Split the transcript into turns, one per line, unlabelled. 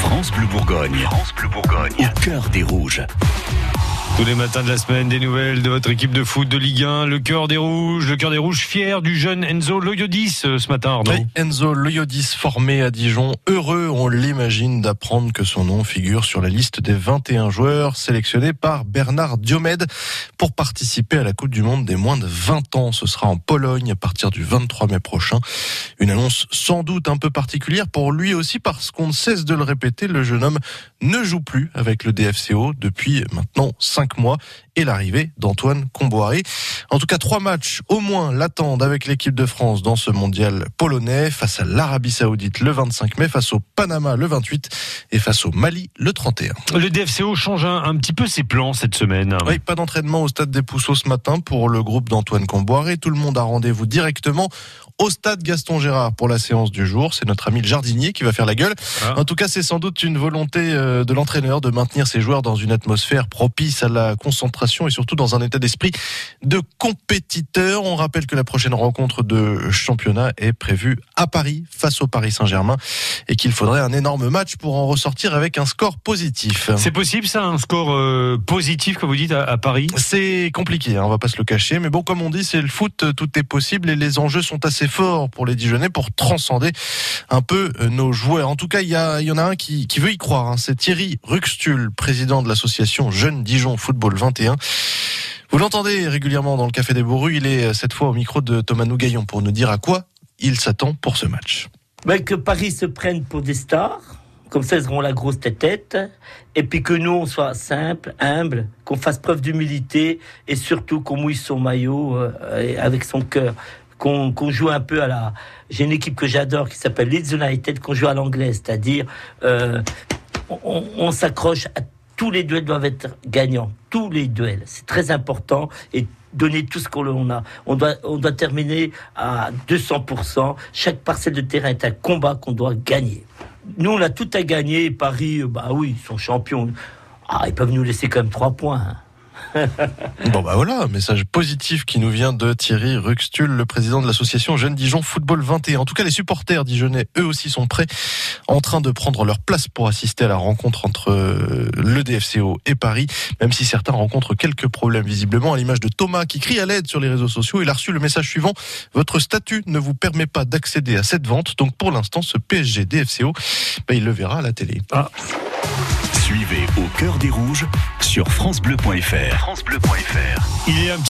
France Bleu Bourgogne. France Bleu Bourgogne. Au cœur des rouges.
Tous les matins de la semaine, des nouvelles de votre équipe de foot de Ligue 1, le cœur des rouges, le cœur des rouges fier du jeune Enzo Loyodis euh, ce matin, Arnaud.
Oui, Enzo Loyodis, formé à Dijon, heureux, on l'imagine, d'apprendre que son nom figure sur la liste des 21 joueurs sélectionnés par Bernard Diomède pour participer à la Coupe du Monde des moins de 20 ans. Ce sera en Pologne à partir du 23 mai prochain. Une annonce sans doute un peu particulière pour lui aussi parce qu'on ne cesse de le répéter, le jeune homme ne joue plus avec le DFCO depuis maintenant 5 mois et l'arrivée d'Antoine Comboiré. En tout cas, trois matchs au moins l'attendent avec l'équipe de France dans ce mondial polonais face à l'Arabie Saoudite le 25 mai, face au Panama le 28 et face au Mali le 31.
Le DFCO change un, un petit peu ses plans cette semaine.
Oui, pas d'entraînement au stade des Pousseaux ce matin pour le groupe d'Antoine Comboiré. Tout le monde a rendez-vous directement au stade Gaston Gérard pour la séance du jour. C'est notre ami le jardinier qui va faire la gueule.
Ah.
En tout cas, c'est sans doute une volonté euh, de l'entraîneur de maintenir ses joueurs dans une atmosphère propice à la concentration et surtout dans un état d'esprit de compétiteur. On rappelle que la prochaine rencontre de championnat est prévue à Paris face au Paris Saint-Germain et qu'il faudrait un énorme match pour en ressortir avec un score positif.
C'est possible ça, un score euh, positif comme vous dites à, à Paris?
C'est compliqué, hein, on va pas se le cacher, mais bon, comme on dit, c'est le foot, tout est possible et les enjeux sont assez forts pour les Dijonais pour transcender un peu euh, nos joueurs. En tout cas, il y, en a un qui, veut y croire, hein, c'est Thierry Ruxtul, président de l'association Jeunes Dijon Football 21. Vous l'entendez régulièrement dans le Café des Bourrues, il est euh, cette fois au micro de Thomas Nougaillon pour nous dire à quoi il s'attend pour ce match.
Ben, que Paris se prenne pour des stars, comme ça ils auront la grosse tête, et puis que nous on soit simple, humble, qu'on fasse preuve d'humilité, et surtout qu'on mouille son maillot euh, avec son cœur. Qu'on joue un peu à la. J'ai une équipe que j'adore qui s'appelle Leeds United, qu'on joue à l'anglaise, c'est-à-dire euh, on, s'accroche à tous les duels doivent être gagnants, tous les duels, c'est très important et donner tout ce qu'on a. On doit, on doit terminer à 200%. Chaque parcelle de terrain est un combat qu'on doit gagner. Nous, on a tout à gagner. Paris, euh, bah oui, ils sont champions. Ah, ils peuvent nous laisser quand même trois points.
Bon bah voilà, message positif qui nous vient de Thierry Ruxtul, le président de l'association Jeunes Dijon Football 21. En tout cas, les supporters dijonnais, eux aussi, sont prêts, en train de prendre leur place pour assister à la rencontre entre euh, le DFCO et Paris, même si certains rencontrent quelques problèmes visiblement, à l'image de Thomas qui crie à l'aide sur les réseaux sociaux. Il a reçu le message suivant, votre statut ne vous permet pas d'accéder à cette vente, donc pour l'instant, ce PSG DFCO, bah, il le verra à la télé.
Suivez au cœur des rouges sur FranceBleu.fr. FranceBleu.fr.
Il est un